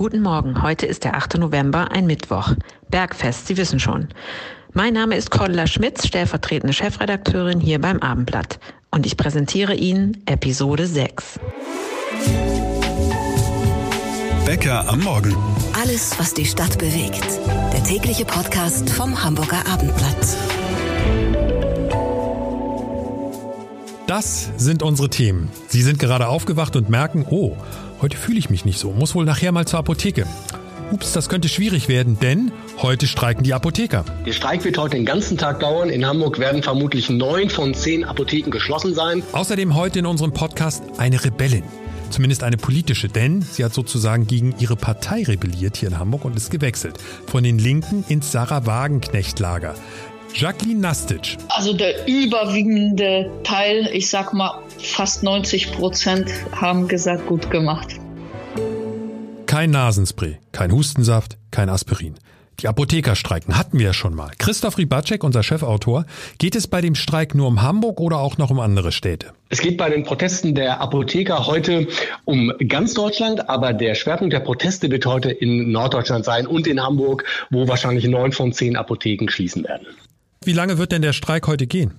Guten Morgen, heute ist der 8. November, ein Mittwoch. Bergfest, Sie wissen schon. Mein Name ist Cordula Schmitz, stellvertretende Chefredakteurin hier beim Abendblatt. Und ich präsentiere Ihnen Episode 6. Bäcker am Morgen. Alles, was die Stadt bewegt. Der tägliche Podcast vom Hamburger Abendblatt. Das sind unsere Themen. Sie sind gerade aufgewacht und merken, oh, Heute fühle ich mich nicht so, muss wohl nachher mal zur Apotheke. Ups, das könnte schwierig werden, denn heute streiken die Apotheker. Der Streik wird heute den ganzen Tag dauern. In Hamburg werden vermutlich neun von zehn Apotheken geschlossen sein. Außerdem heute in unserem Podcast eine Rebellin. Zumindest eine politische, denn sie hat sozusagen gegen ihre Partei rebelliert hier in Hamburg und ist gewechselt. Von den Linken ins Sarah Wagenknecht-Lager. Jacqueline Nastic. Also der überwiegende Teil, ich sag mal fast 90 Prozent, haben gesagt, gut gemacht. Kein Nasenspray, kein Hustensaft, kein Aspirin. Die Apotheker streiken hatten wir ja schon mal. Christoph Ribacek, unser Chefautor, geht es bei dem Streik nur um Hamburg oder auch noch um andere Städte? Es geht bei den Protesten der Apotheker heute um ganz Deutschland, aber der Schwerpunkt der Proteste wird heute in Norddeutschland sein und in Hamburg, wo wahrscheinlich neun von zehn Apotheken schließen werden. Wie lange wird denn der Streik heute gehen?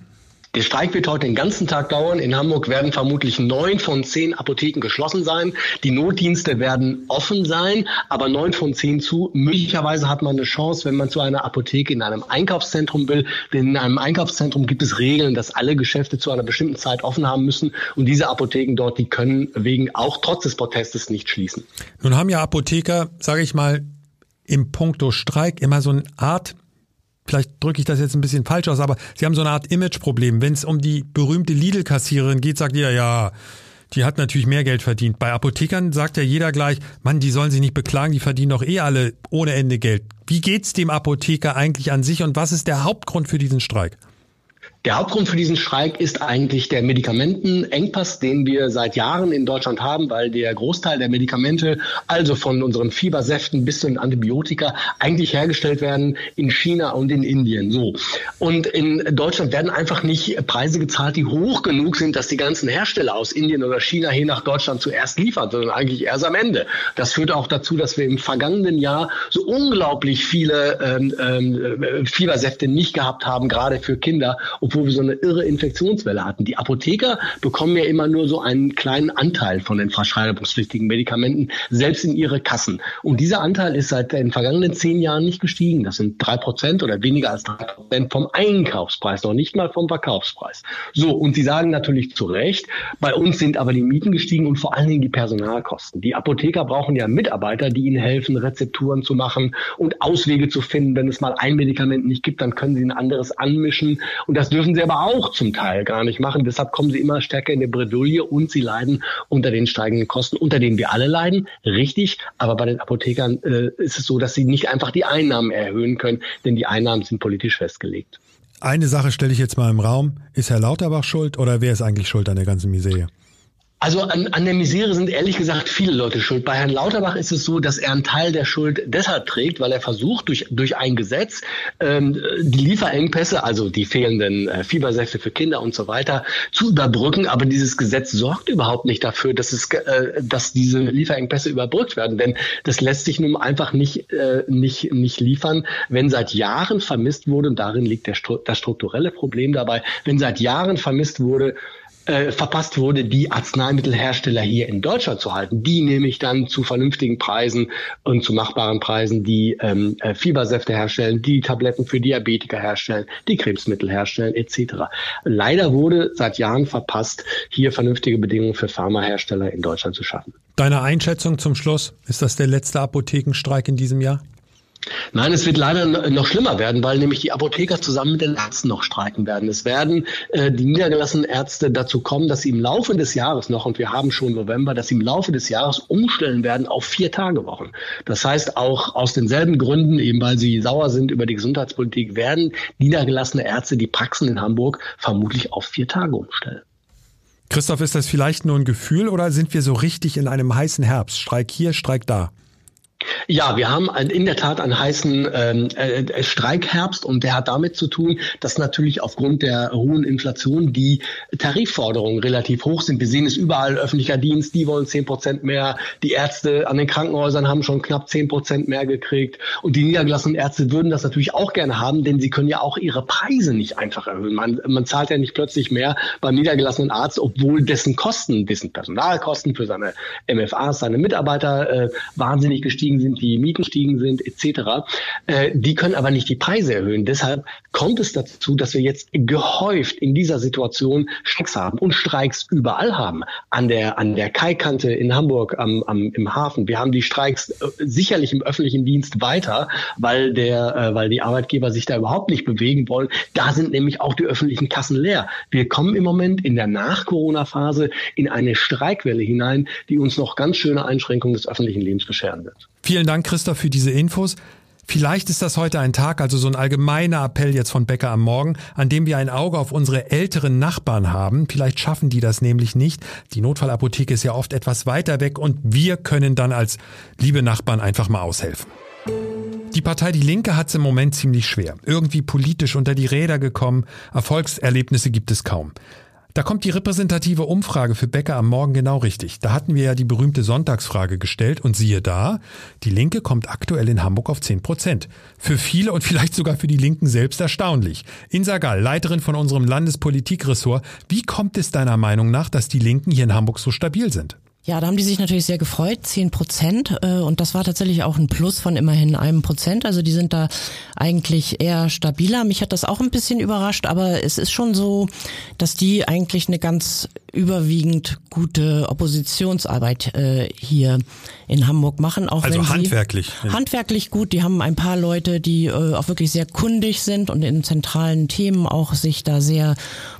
Der Streik wird heute den ganzen Tag dauern. In Hamburg werden vermutlich neun von zehn Apotheken geschlossen sein. Die Notdienste werden offen sein, aber neun von zehn zu. Möglicherweise hat man eine Chance, wenn man zu einer Apotheke in einem Einkaufszentrum will. Denn in einem Einkaufszentrum gibt es Regeln, dass alle Geschäfte zu einer bestimmten Zeit offen haben müssen. Und diese Apotheken dort, die können wegen auch trotz des Protestes nicht schließen. Nun haben ja Apotheker, sage ich mal, im Punkto Streik immer so eine Art vielleicht drücke ich das jetzt ein bisschen falsch aus, aber sie haben so eine Art Imageproblem. Wenn es um die berühmte Lidl-Kassiererin geht, sagt jeder, ja, die hat natürlich mehr Geld verdient. Bei Apothekern sagt ja jeder gleich, Mann, die sollen sich nicht beklagen, die verdienen doch eh alle ohne Ende Geld. Wie geht's dem Apotheker eigentlich an sich und was ist der Hauptgrund für diesen Streik? Der Hauptgrund für diesen Streik ist eigentlich der Medikamentenengpass, den wir seit Jahren in Deutschland haben, weil der Großteil der Medikamente, also von unseren Fiebersäften bis zu den Antibiotika, eigentlich hergestellt werden in China und in Indien. So. Und in Deutschland werden einfach nicht Preise gezahlt, die hoch genug sind, dass die ganzen Hersteller aus Indien oder China hier nach Deutschland zuerst liefern, sondern eigentlich erst am Ende. Das führt auch dazu, dass wir im vergangenen Jahr so unglaublich viele ähm, ähm, Fiebersäfte nicht gehabt haben, gerade für Kinder, obwohl wir so eine irre Infektionswelle hatten. Die Apotheker bekommen ja immer nur so einen kleinen Anteil von den verschreibungspflichtigen Medikamenten, selbst in ihre Kassen. Und dieser Anteil ist seit den vergangenen zehn Jahren nicht gestiegen. Das sind drei Prozent oder weniger als drei Prozent vom Einkaufspreis, noch nicht mal vom Verkaufspreis. So, und Sie sagen natürlich zu Recht, bei uns sind aber die Mieten gestiegen und vor allen Dingen die Personalkosten. Die Apotheker brauchen ja Mitarbeiter, die ihnen helfen, Rezepturen zu machen und Auswege zu finden. Wenn es mal ein Medikament nicht gibt, dann können sie ein anderes anmischen. Und das dürfen dürfen sie aber auch zum Teil gar nicht machen. Deshalb kommen sie immer stärker in die Bredouille und sie leiden unter den steigenden Kosten, unter denen wir alle leiden. Richtig. Aber bei den Apothekern äh, ist es so, dass sie nicht einfach die Einnahmen erhöhen können, denn die Einnahmen sind politisch festgelegt. Eine Sache stelle ich jetzt mal im Raum. Ist Herr Lauterbach schuld oder wer ist eigentlich schuld an der ganzen Misere? Also an, an der Misere sind ehrlich gesagt viele Leute schuld. Bei Herrn Lauterbach ist es so, dass er einen Teil der Schuld deshalb trägt, weil er versucht, durch, durch ein Gesetz ähm, die Lieferengpässe, also die fehlenden äh, Fiebersäfte für Kinder und so weiter, zu überbrücken. Aber dieses Gesetz sorgt überhaupt nicht dafür, dass, es, äh, dass diese Lieferengpässe überbrückt werden. Denn das lässt sich nun einfach nicht, äh, nicht, nicht liefern, wenn seit Jahren vermisst wurde, und darin liegt der, das strukturelle Problem dabei, wenn seit Jahren vermisst wurde, äh, verpasst wurde, die Arzneimittelhersteller hier in Deutschland zu halten, die nämlich dann zu vernünftigen Preisen und zu machbaren Preisen die ähm, äh, Fiebersäfte herstellen, die Tabletten für Diabetiker herstellen, die Krebsmittel herstellen etc. Leider wurde seit Jahren verpasst, hier vernünftige Bedingungen für Pharmahersteller in Deutschland zu schaffen. Deine Einschätzung zum Schluss, ist das der letzte Apothekenstreik in diesem Jahr? Nein, es wird leider noch schlimmer werden, weil nämlich die Apotheker zusammen mit den Ärzten noch streiken werden. Es werden äh, die niedergelassenen Ärzte dazu kommen, dass sie im Laufe des Jahres noch, und wir haben schon November, dass sie im Laufe des Jahres umstellen werden auf vier Tage Wochen. Das heißt, auch aus denselben Gründen, eben weil sie sauer sind über die Gesundheitspolitik, werden niedergelassene Ärzte die Praxen in Hamburg vermutlich auf vier Tage umstellen. Christoph, ist das vielleicht nur ein Gefühl oder sind wir so richtig in einem heißen Herbst? Streik hier, Streik da? Ja, wir haben in der Tat einen heißen ähm, äh, Streikherbst und der hat damit zu tun, dass natürlich aufgrund der hohen Inflation die Tarifforderungen relativ hoch sind. Wir sehen es überall, öffentlicher Dienst, die wollen zehn Prozent mehr, die Ärzte an den Krankenhäusern haben schon knapp zehn Prozent mehr gekriegt und die niedergelassenen Ärzte würden das natürlich auch gerne haben, denn sie können ja auch ihre Preise nicht einfach erhöhen. Man, man zahlt ja nicht plötzlich mehr beim niedergelassenen Arzt, obwohl dessen Kosten, dessen Personalkosten für seine MFAs, seine Mitarbeiter äh, wahnsinnig gestiegen sind, die Mieten gestiegen sind, etc. Äh, die können aber nicht die Preise erhöhen. Deshalb kommt es dazu, dass wir jetzt gehäuft in dieser Situation Streiks haben und Streiks überall haben. An der, an der Kaikante in Hamburg, am, am, im Hafen. Wir haben die Streiks äh, sicherlich im öffentlichen Dienst weiter, weil der, äh, weil die Arbeitgeber sich da überhaupt nicht bewegen wollen. Da sind nämlich auch die öffentlichen Kassen leer. Wir kommen im Moment in der Nach-Corona-Phase in eine Streikwelle hinein, die uns noch ganz schöne Einschränkungen des öffentlichen Lebens bescheren wird. Vielen Dank, Christoph, für diese Infos. Vielleicht ist das heute ein Tag, also so ein allgemeiner Appell jetzt von Becker am Morgen, an dem wir ein Auge auf unsere älteren Nachbarn haben. Vielleicht schaffen die das nämlich nicht. Die Notfallapotheke ist ja oft etwas weiter weg und wir können dann als liebe Nachbarn einfach mal aushelfen. Die Partei Die Linke hat es im Moment ziemlich schwer. Irgendwie politisch unter die Räder gekommen. Erfolgserlebnisse gibt es kaum. Da kommt die repräsentative Umfrage für Becker am Morgen genau richtig. Da hatten wir ja die berühmte Sonntagsfrage gestellt und siehe da, die Linke kommt aktuell in Hamburg auf 10 Prozent. Für viele und vielleicht sogar für die Linken selbst erstaunlich. Insa Gall, Leiterin von unserem Landespolitikressort, wie kommt es deiner Meinung nach, dass die Linken hier in Hamburg so stabil sind? Ja, da haben die sich natürlich sehr gefreut, zehn Prozent. Äh, und das war tatsächlich auch ein Plus von immerhin einem Prozent. Also die sind da eigentlich eher stabiler. Mich hat das auch ein bisschen überrascht, aber es ist schon so, dass die eigentlich eine ganz überwiegend gute Oppositionsarbeit äh, hier in Hamburg machen. Auch also wenn handwerklich. Handwerklich gut. Die haben ein paar Leute, die äh, auch wirklich sehr kundig sind und in zentralen Themen auch sich da sehr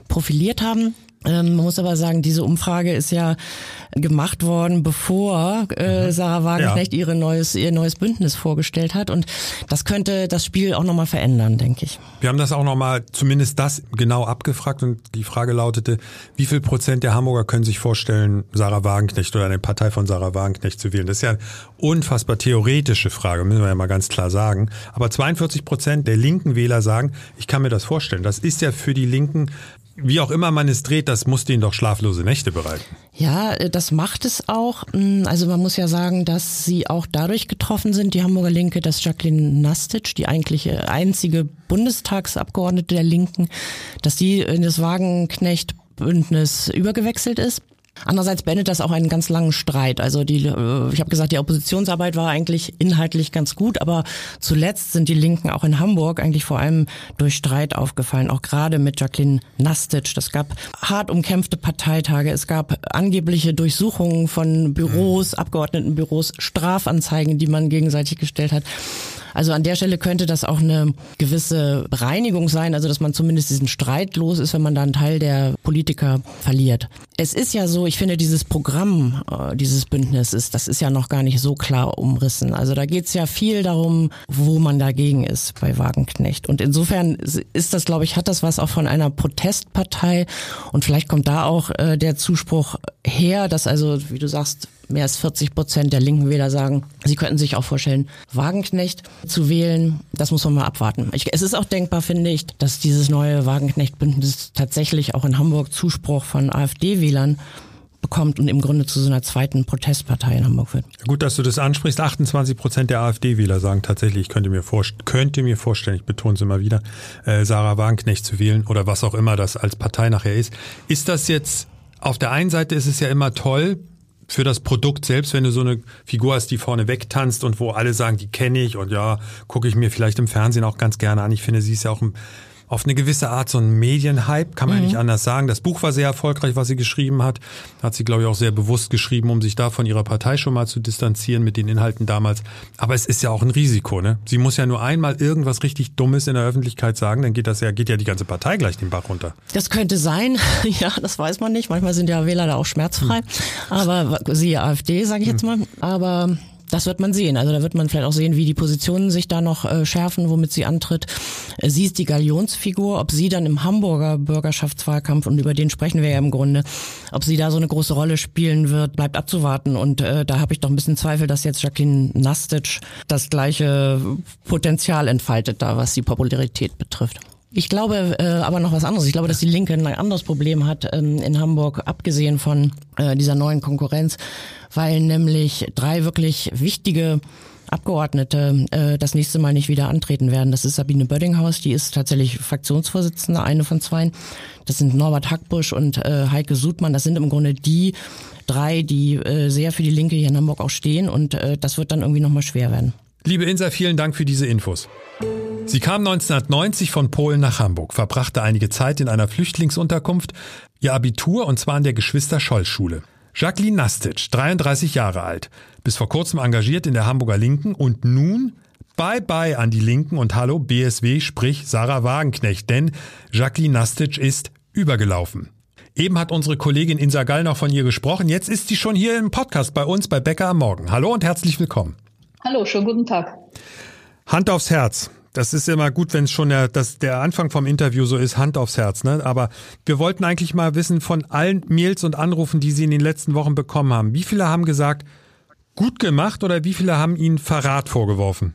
profiliert haben. Ähm, man muss aber sagen, diese Umfrage ist ja gemacht worden, bevor äh, mhm. Sarah Wagenknecht ja. ihre neues, ihr neues Bündnis vorgestellt hat. Und das könnte das Spiel auch nochmal verändern, denke ich. Wir haben das auch nochmal, zumindest das genau abgefragt und die Frage lautete, wie viel Prozent der Hamburger können sich vorstellen, Sarah Wagenknecht oder eine Partei von Sarah Wagenknecht zu wählen? Das ist ja eine unfassbar theoretische Frage, müssen wir ja mal ganz klar sagen. Aber 42 Prozent der linken Wähler sagen, ich kann mir das vorstellen. Das ist ja für die Linken wie auch immer man es dreht, das muss denen doch schlaflose Nächte bereiten. Ja, äh, das macht es auch. Mm, also man muss ja sagen, dass sie auch dadurch getroffen sind, die Hamburger Linke, dass Jacqueline Nastic, die eigentliche einzige Bundestagsabgeordnete der Linken, dass die in das Wagenknecht-Bündnis übergewechselt ist. Andererseits beendet das auch einen ganz langen Streit. Also die, äh, ich habe gesagt, die Oppositionsarbeit war eigentlich inhaltlich ganz gut, aber zuletzt sind die Linken auch in Hamburg eigentlich vor allem durch Streit aufgefallen, auch gerade mit Jacqueline Nastic. Das gab hart umkämpfte Parteitage, es gab angebliche Durchsuchungen von Büros, mhm. Abgeordnetenbüros, Strafanzeigen, die man gegenseitig gestellt hat. Also an der Stelle könnte das auch eine gewisse Bereinigung sein, also dass man zumindest diesen Streit los ist, wenn man da einen Teil der Politiker verliert. Es ist ja so, ich finde dieses Programm äh, dieses Bündnisses, das ist ja noch gar nicht so klar umrissen. Also da geht es ja viel darum, wo man dagegen ist bei Wagenknecht. Und insofern ist das, glaube ich, hat das was auch von einer Protestpartei und vielleicht kommt da auch äh, der Zuspruch her, dass also, wie du sagst, mehr als 40 Prozent der linken Wähler sagen, sie könnten sich auch vorstellen, Wagenknecht zu wählen. Das muss man mal abwarten. Ich, es ist auch denkbar, finde ich, dass dieses neue Wagenknecht-Bündnis tatsächlich auch in Hamburg Zuspruch von AfD-Wählern bekommt und im Grunde zu so einer zweiten Protestpartei in Hamburg wird. Gut, dass du das ansprichst. 28 Prozent der AfD-Wähler sagen tatsächlich, ich könnte mir, könnte mir vorstellen, ich betone es immer wieder, äh, Sarah Wagenknecht zu wählen oder was auch immer das als Partei nachher ist. Ist das jetzt, auf der einen Seite ist es ja immer toll, für das Produkt selbst, wenn du so eine Figur hast, die vorne wegtanzt und wo alle sagen, die kenne ich und ja, gucke ich mir vielleicht im Fernsehen auch ganz gerne an. Ich finde, sie ist ja auch ein auf eine gewisse Art so ein Medienhype, kann man mhm. ja nicht anders sagen. Das Buch war sehr erfolgreich, was sie geschrieben hat. Hat sie, glaube ich, auch sehr bewusst geschrieben, um sich da von ihrer Partei schon mal zu distanzieren mit den Inhalten damals. Aber es ist ja auch ein Risiko, ne? Sie muss ja nur einmal irgendwas richtig Dummes in der Öffentlichkeit sagen, dann geht das ja, geht ja die ganze Partei gleich den Bach runter. Das könnte sein, ja, das weiß man nicht. Manchmal sind ja Wähler da auch schmerzfrei. Mhm. Aber siehe AfD, sage ich jetzt hm. mal. Aber das wird man sehen. Also da wird man vielleicht auch sehen, wie die Positionen sich da noch äh, schärfen, womit sie antritt. Äh, sie ist die Galionsfigur. Ob sie dann im Hamburger Bürgerschaftswahlkampf, und über den sprechen wir ja im Grunde, ob sie da so eine große Rolle spielen wird, bleibt abzuwarten. Und äh, da habe ich doch ein bisschen Zweifel, dass jetzt Jacqueline Nastic das gleiche Potenzial entfaltet da, was die Popularität betrifft. Ich glaube äh, aber noch was anderes. Ich glaube, dass die Linke ein anderes Problem hat ähm, in Hamburg, abgesehen von äh, dieser neuen Konkurrenz, weil nämlich drei wirklich wichtige Abgeordnete äh, das nächste Mal nicht wieder antreten werden. Das ist Sabine Böddinghaus, die ist tatsächlich Fraktionsvorsitzende, eine von zwei. Das sind Norbert Hackbusch und äh, Heike Sudmann. Das sind im Grunde die drei, die äh, sehr für die Linke hier in Hamburg auch stehen und äh, das wird dann irgendwie nochmal schwer werden. Liebe Insa, vielen Dank für diese Infos. Sie kam 1990 von Polen nach Hamburg, verbrachte einige Zeit in einer Flüchtlingsunterkunft, ihr Abitur und zwar an der Geschwister-Scholl-Schule. Jacqueline Nastic, 33 Jahre alt, bis vor kurzem engagiert in der Hamburger Linken und nun Bye bye an die Linken und Hallo BSW, sprich Sarah Wagenknecht, denn Jacqueline Nastic ist übergelaufen. Eben hat unsere Kollegin Insa Gall noch von ihr gesprochen. Jetzt ist sie schon hier im Podcast bei uns bei Becker am Morgen. Hallo und herzlich willkommen. Hallo, schönen guten Tag. Hand aufs Herz. Das ist immer gut, wenn es schon der, das, der Anfang vom Interview so ist, Hand aufs Herz. Ne? Aber wir wollten eigentlich mal wissen von allen Mails und Anrufen, die Sie in den letzten Wochen bekommen haben. Wie viele haben gesagt, gut gemacht oder wie viele haben Ihnen Verrat vorgeworfen?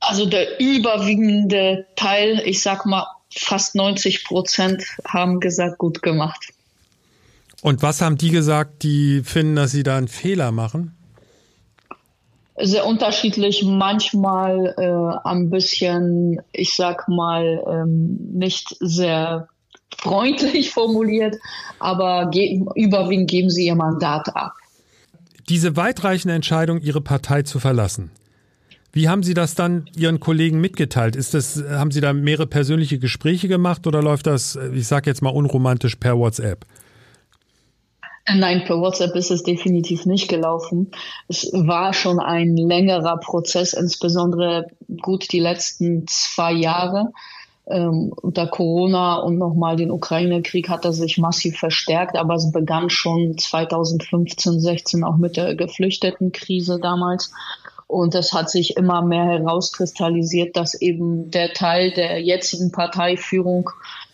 Also der überwiegende Teil, ich sag mal fast 90 Prozent, haben gesagt, gut gemacht. Und was haben die gesagt, die finden, dass sie da einen Fehler machen? Sehr unterschiedlich, manchmal äh, ein bisschen, ich sag mal, ähm, nicht sehr freundlich formuliert, aber ge überwiegend geben sie ihr Mandat ab. Diese weitreichende Entscheidung, Ihre Partei zu verlassen, wie haben Sie das dann Ihren Kollegen mitgeteilt? Ist das, haben Sie da mehrere persönliche Gespräche gemacht oder läuft das, ich sage jetzt mal unromantisch per WhatsApp? Nein, per WhatsApp ist es definitiv nicht gelaufen. Es war schon ein längerer Prozess, insbesondere gut die letzten zwei Jahre. Ähm, unter Corona und nochmal den Ukraine-Krieg hat er sich massiv verstärkt, aber es begann schon 2015, 16 auch mit der Geflüchtetenkrise damals. Und es hat sich immer mehr herauskristallisiert, dass eben der Teil der jetzigen Parteiführung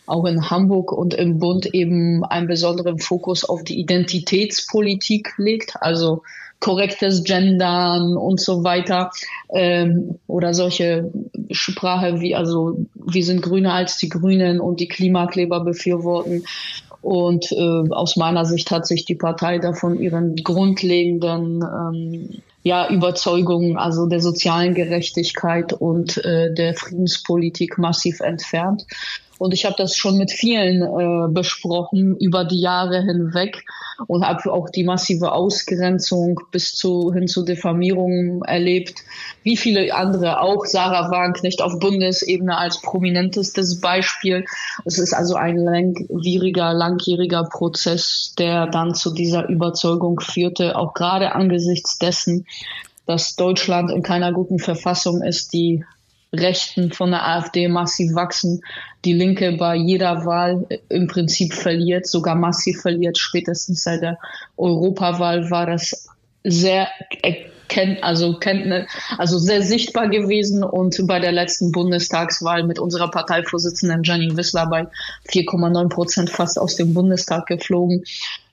auch in Hamburg und im Bund eben einen besonderen Fokus auf die Identitätspolitik legt, also korrektes Gendern und so weiter ähm, oder solche Sprache wie also wir sind grüner als die Grünen und die Klimakleber befürworten und äh, aus meiner Sicht hat sich die Partei davon ihren grundlegenden ähm, ja, Überzeugungen, also der sozialen Gerechtigkeit und äh, der Friedenspolitik massiv entfernt. Und ich habe das schon mit vielen äh, besprochen über die Jahre hinweg und habe auch die massive Ausgrenzung bis zu hin zu Diffamierungen erlebt, wie viele andere auch. Sarah Wagenknecht auf Bundesebene als prominentestes Beispiel. Es ist also ein langwieriger, langjähriger Prozess, der dann zu dieser Überzeugung führte, auch gerade angesichts dessen, dass Deutschland in keiner guten Verfassung ist, die Rechten von der AfD massiv wachsen, die Linke bei jeder Wahl im Prinzip verliert, sogar massiv verliert. Spätestens seit der Europawahl war das sehr erkennt, also also sehr sichtbar gewesen und bei der letzten Bundestagswahl mit unserer Parteivorsitzenden Janine Wissler bei 4,9 Prozent fast aus dem Bundestag geflogen,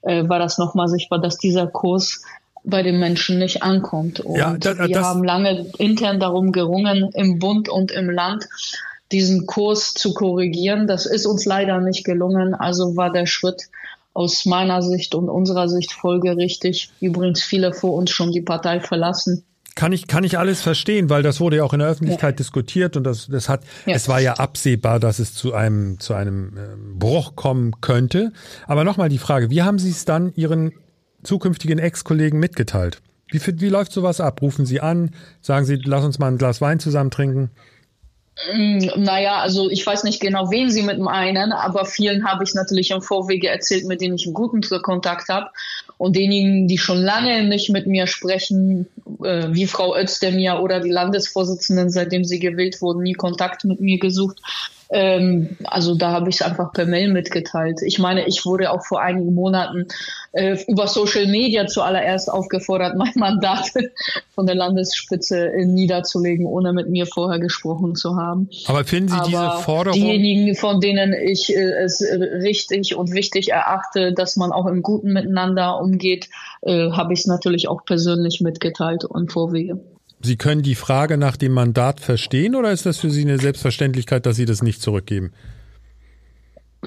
äh, war das nochmal sichtbar, dass dieser Kurs bei den Menschen nicht ankommt. Und ja, das, wir das haben lange intern darum gerungen, im Bund und im Land diesen Kurs zu korrigieren. Das ist uns leider nicht gelungen. Also war der Schritt aus meiner Sicht und unserer Sicht folgerichtig. Übrigens viele vor uns schon die Partei verlassen. Kann ich, kann ich alles verstehen, weil das wurde ja auch in der Öffentlichkeit ja. diskutiert und das, das hat, ja. es war ja absehbar, dass es zu einem, zu einem ähm, Bruch kommen könnte. Aber nochmal die Frage, wie haben Sie es dann Ihren zukünftigen Ex-Kollegen mitgeteilt? Wie, wie läuft sowas ab? Rufen Sie an, sagen Sie, lass uns mal ein Glas Wein zusammen trinken? Mm, naja, also ich weiß nicht genau, wen Sie mit meinen, aber vielen habe ich natürlich im Vorwege erzählt, mit denen ich einen guten Kontakt habe. Und denjenigen, die schon lange nicht mit mir sprechen, äh, wie Frau Özdemir oder die Landesvorsitzenden, seitdem sie gewählt wurden, nie Kontakt mit mir gesucht Ähm, also da habe ich es einfach per Mail mitgeteilt. Ich meine, ich wurde auch vor einigen Monaten äh, über Social Media zuallererst aufgefordert, mein Mandat von der Landesspitze äh, niederzulegen, ohne mit mir vorher gesprochen zu haben. Aber finden Sie Aber diese Forderung? Diejenigen, von denen ich äh, es richtig und wichtig erachte, dass man auch im Guten miteinander umgeht, äh, habe ich es natürlich auch persönlich mitgeteilt und vorwege. Sie können die Frage nach dem Mandat verstehen oder ist das für Sie eine Selbstverständlichkeit, dass Sie das nicht zurückgeben?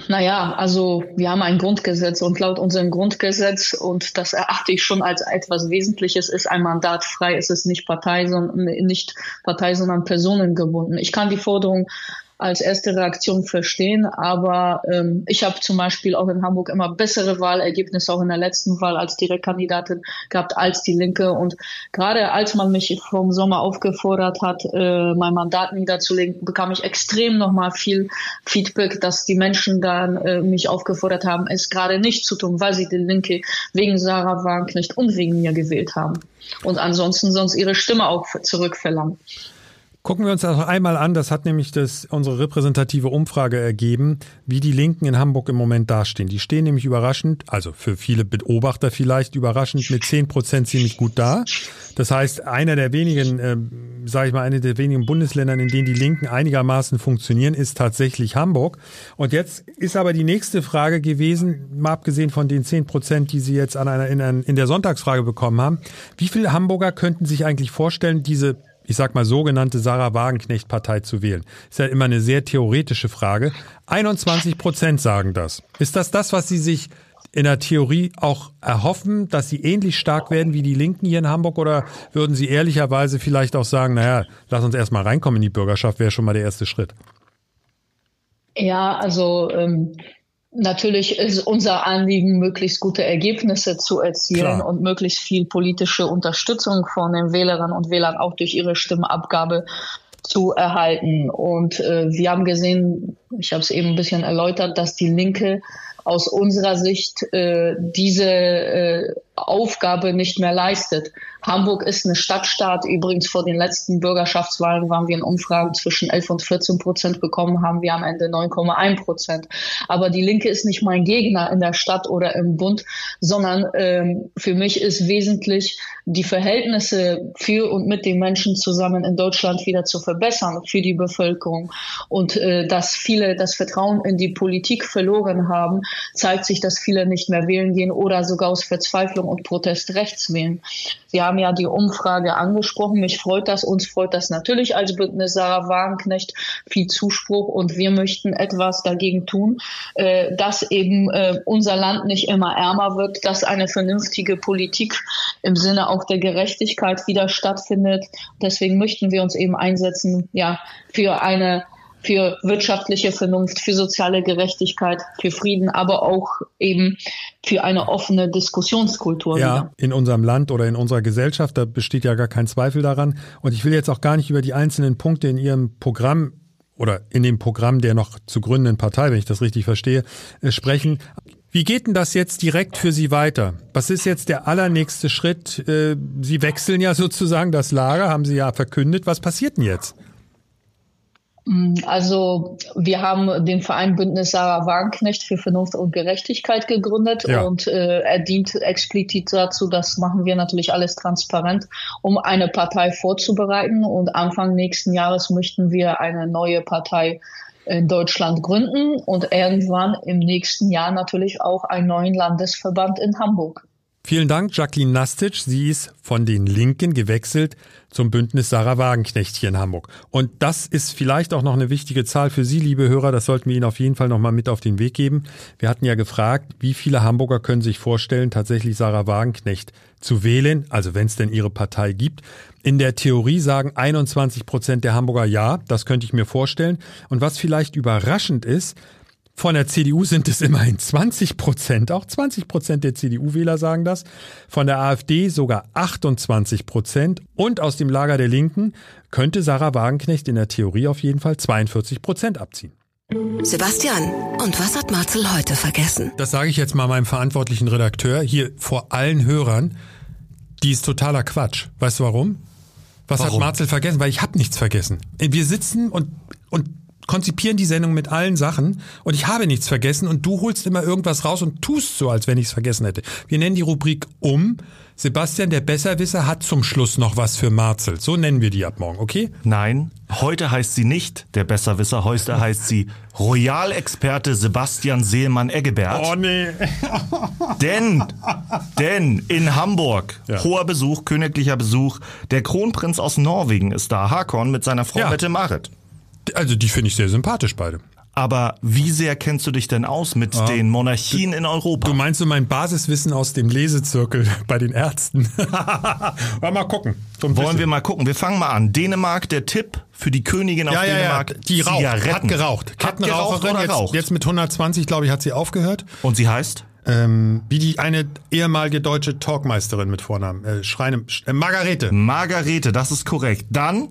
Naja, also wir haben ein Grundgesetz und laut unserem Grundgesetz, und das erachte ich schon als etwas Wesentliches, ist ein Mandat frei. Es ist nicht Partei, sondern nicht Partei, sondern personengebunden. Ich kann die Forderung als erste Reaktion verstehen. Aber ähm, ich habe zum Beispiel auch in Hamburg immer bessere Wahlergebnisse, auch in der letzten Wahl als Direktkandidatin gehabt als die Linke. Und gerade als man mich vom Sommer aufgefordert hat, äh, mein Mandat niederzulegen, bekam ich extrem nochmal viel Feedback, dass die Menschen dann äh, mich aufgefordert haben, es gerade nicht zu tun, weil sie die Linke wegen Sarah Wagenknecht und wegen mir gewählt haben. Und ansonsten sonst ihre Stimme auch zurückverlangen. Gucken wir uns das einmal an. Das hat nämlich das, unsere repräsentative Umfrage ergeben, wie die Linken in Hamburg im Moment dastehen. Die stehen nämlich überraschend, also für viele Beobachter vielleicht überraschend mit zehn Prozent ziemlich gut da. Das heißt, einer der wenigen, äh, sage ich mal, eine der wenigen Bundesländern, in denen die Linken einigermaßen funktionieren, ist tatsächlich Hamburg. Und jetzt ist aber die nächste Frage gewesen, mal abgesehen von den zehn Prozent, die Sie jetzt an einer, in, in der Sonntagsfrage bekommen haben, wie viele Hamburger könnten sich eigentlich vorstellen, diese ich sag mal, sogenannte Sarah Wagenknecht-Partei zu wählen? Ist ja immer eine sehr theoretische Frage. 21 Prozent sagen das. Ist das das, was Sie sich in der Theorie auch erhoffen, dass sie ähnlich stark werden wie die Linken hier in Hamburg? Oder würden Sie ehrlicherweise vielleicht auch sagen, naja, lass uns erstmal reinkommen in die Bürgerschaft, wäre schon mal der erste Schritt? Ja, also ähm, Natürlich ist unser Anliegen, möglichst gute Ergebnisse zu erzielen Klar. und möglichst viel politische Unterstützung von den Wählerinnen und Wählern auch durch ihre Stimmabgabe zu erhalten. Und äh, wir haben gesehen, ich habe es eben ein bisschen erläutert, dass die Linke aus unserer Sicht äh, diese äh, Aufgabe nicht mehr leistet. Hamburg ist eine Stadtstaat. Übrigens vor den letzten Bürgerschaftswahlen waren wir in Umfragen zwischen 11 und 14 Prozent bekommen, haben wir am Ende 9,1 Prozent. Aber die Linke ist nicht mein Gegner in der Stadt oder im Bund, sondern ähm, für mich ist wesentlich, die Verhältnisse für und mit den Menschen zusammen in Deutschland wieder zu verbessern für die Bevölkerung. Und äh, dass viele das Vertrauen in die Politik verloren haben, zeigt sich, dass viele nicht mehr wählen gehen oder sogar aus Verzweiflung und Protest rechts wählen. Sie haben ja die Umfrage angesprochen. Mich freut das, uns freut das natürlich als Bündnis Sarah Wagenknecht viel Zuspruch und wir möchten etwas dagegen tun, äh, dass eben äh, unser Land nicht immer ärmer wird, dass eine vernünftige Politik im Sinne auch der Gerechtigkeit wieder stattfindet. Deswegen möchten wir uns eben einsetzen, ja, für eine für wirtschaftliche Vernunft, für soziale Gerechtigkeit, für Frieden, aber auch eben für eine offene Diskussionskultur. Ja, wieder. in unserem Land oder in unserer Gesellschaft, da besteht ja gar kein Zweifel daran. Und ich will jetzt auch gar nicht über die einzelnen Punkte in Ihrem Programm oder in dem Programm der noch zu gründenden Partei, wenn ich das richtig verstehe, äh, sprechen. Wie geht denn das jetzt direkt für Sie weiter? Was ist jetzt der allernächste Schritt? Äh, Sie wechseln ja sozusagen das Lager, haben Sie ja verkündet. Was passiert denn jetzt? Mm, also wir haben den Verein Bündnis Sarah Wagenknecht für Vernunft und Gerechtigkeit gegründet ja. und äh, er dient explizit dazu, das machen wir natürlich alles transparent, um eine Partei vorzubereiten und Anfang nächsten Jahres möchten wir eine neue Partei in Deutschland gründen und irgendwann im nächsten Jahr natürlich auch einen neuen Landesverband in Hamburg. Vielen Dank, Jacqueline Nastic. Sie ist von den Linken gewechselt zum Bündnis Sarah Wagenknecht hier in Hamburg. Und das ist vielleicht auch noch eine wichtige Zahl für Sie, liebe Hörer. Das sollten wir Ihnen auf jeden Fall noch mal mit auf den Weg geben. Wir hatten ja gefragt, wie viele Hamburger können sich vorstellen, tatsächlich Sarah Wagenknecht zu wählen, also wenn es denn ihre Partei gibt. In der Theorie sagen 21 Prozent der Hamburger ja, das könnte ich mir vorstellen. Und was vielleicht überraschend ist, von der CDU sind es immerhin 20 Prozent. Auch 20 Prozent der CDU-Wähler sagen das. Von der AfD sogar 28 Prozent. Und aus dem Lager der Linken könnte Sarah Wagenknecht in der Theorie auf jeden Fall 42 Prozent abziehen. Sebastian, und was hat Marcel heute vergessen? Das sage ich jetzt mal meinem verantwortlichen Redakteur hier vor allen Hörern. Die ist totaler Quatsch. Weißt du warum? Was warum? hat Marcel vergessen? Weil ich habe nichts vergessen. Wir sitzen und, und konzipieren die Sendung mit allen Sachen und ich habe nichts vergessen und du holst immer irgendwas raus und tust so, als wenn ich es vergessen hätte. Wir nennen die Rubrik um. Sebastian, der Besserwisser, hat zum Schluss noch was für Marzel. So nennen wir die ab morgen, okay? Nein, heute heißt sie nicht der Besserwisser, heute heißt sie Royalexperte Sebastian Seelmann-Eggebert. Oh nee. Denn, denn in Hamburg, Ja. hoher Besuch, königlicher Besuch, der Kronprinz aus Norwegen ist da, Hakon, mit seiner Frau Ja. Mette Marit. Also die finde ich sehr sympathisch beide. Aber wie sehr kennst du dich denn aus mit den Monarchien in Europa? Du meinst so mein Basiswissen aus dem Lesezirkel bei den Ärzten? mal, mal gucken. So Wollen bisschen. wir mal gucken. Wir fangen mal an. Dänemark, der Tipp für die Königin aus ja, ja, ja, Dänemark. die raucht, Zigaretten. hat geraucht. Hat geraucht Kettenraucherin, oder jetzt, raucht? jetzt mit 120, glaube ich, hat sie aufgehört. Und sie heißt? Ähm, wie die eine ehemalige deutsche Talkmeisterin mit Vornamen. Äh, Schreine, äh, Margarete. Margarete, das ist korrekt. Dann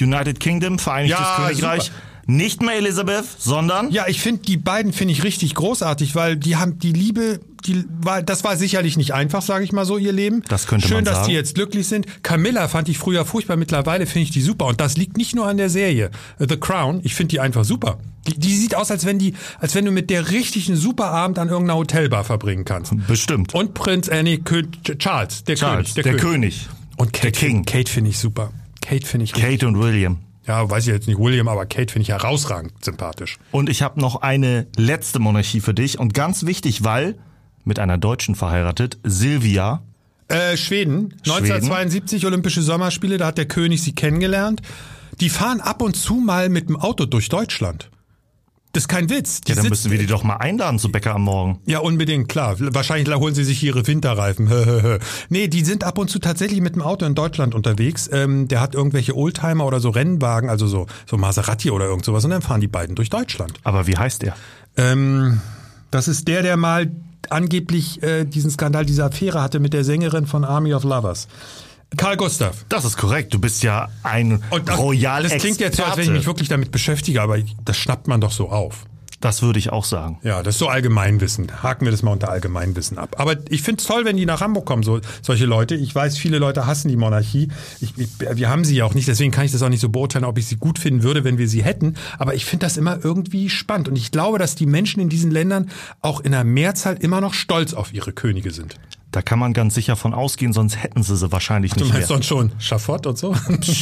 United Kingdom, Vereinigtes Ja, Königreich. super. Nicht mehr Elisabeth, sondern Ja, ich finde die beiden finde ich richtig großartig, weil die haben die Liebe, die war, das war sicherlich nicht einfach, sage ich mal so, ihr Leben. Das könnte Schön, man dass sagen. die jetzt glücklich sind. Camilla fand ich früher furchtbar, mittlerweile finde ich die super und das liegt nicht nur an der Serie äh, The Crown. Ich finde die einfach super. Die, die sieht aus, als wenn die, als wenn du mit der richtigen Superabend an irgendeiner Hotelbar verbringen kannst. bestimmt. Und Prinz, nee, Kö Charles, der Charles, König, der, König. Und Kate, der King. Kate finde ich super. Kate finde ich Kate und William. Ja, weiß ich jetzt nicht William, aber Kate finde ich herausragend sympathisch. Und ich habe noch eine letzte Monarchie für dich und ganz wichtig, weil mit einer Deutschen verheiratet, Silvia. Äh, Schweden, 1972 Olympische Sommerspiele, da hat der König sie kennengelernt. Die fahren ab und zu mal mit dem Auto durch Deutschland. Das ist kein Witz. Die Ja, dann sitzt- müssen wir die doch mal einladen zu Bäcker am Morgen. ja, unbedingt, klar. Wahrscheinlich holen sie sich ihre Winterreifen. nee, die sind ab und zu tatsächlich mit dem Auto in Deutschland unterwegs. Ähm, der hat irgendwelche Oldtimer oder so Rennwagen, also so, so Maserati oder irgend sowas. Und dann fahren die beiden durch Deutschland. Aber wie heißt er? Ähm, das ist der, der mal angeblich äh, diesen Skandal, diese Affäre hatte mit der Sängerin von Army of Lovers. Karl Gustav. Das ist korrekt. Du bist ja ein Und das, royal das klingt jetzt so, als wenn ich mich wirklich damit beschäftige, aber das schnappt man doch so auf. Das würde ich auch sagen. Ja, das ist so Allgemeinwissen. Haken wir das mal unter Allgemeinwissen ab. Aber ich finde es toll, wenn die nach Hamburg kommen, so solche Leute. Ich weiß, viele Leute hassen die Monarchie. Ich, ich, wir haben sie ja auch nicht, deswegen kann ich das auch nicht so beurteilen, ob ich sie gut finden würde, wenn wir sie hätten. Aber ich finde das immer irgendwie spannend. Und ich glaube, dass die Menschen in diesen Ländern auch in der Mehrzahl immer noch stolz auf ihre Könige sind. Da kann man ganz sicher von ausgehen, sonst hätten sie sie wahrscheinlich Du nicht meinst mehr. sonst schon Schafott und so?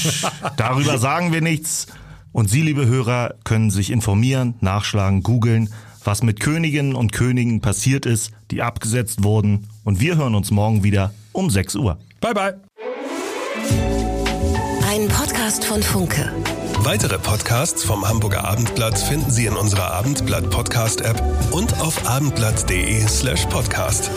Darüber sagen wir nichts. Und Sie, liebe Hörer, können sich informieren, nachschlagen, googeln, was mit Königinnen und Königen passiert ist, die abgesetzt wurden. Und wir hören uns morgen wieder um 6 Uhr. bye, bye. Ein Podcast von Funke. Weitere Podcasts vom Hamburger Abendblatt finden Sie in unserer Abendblatt Podcast App und auf abendblatt.de slash podcast.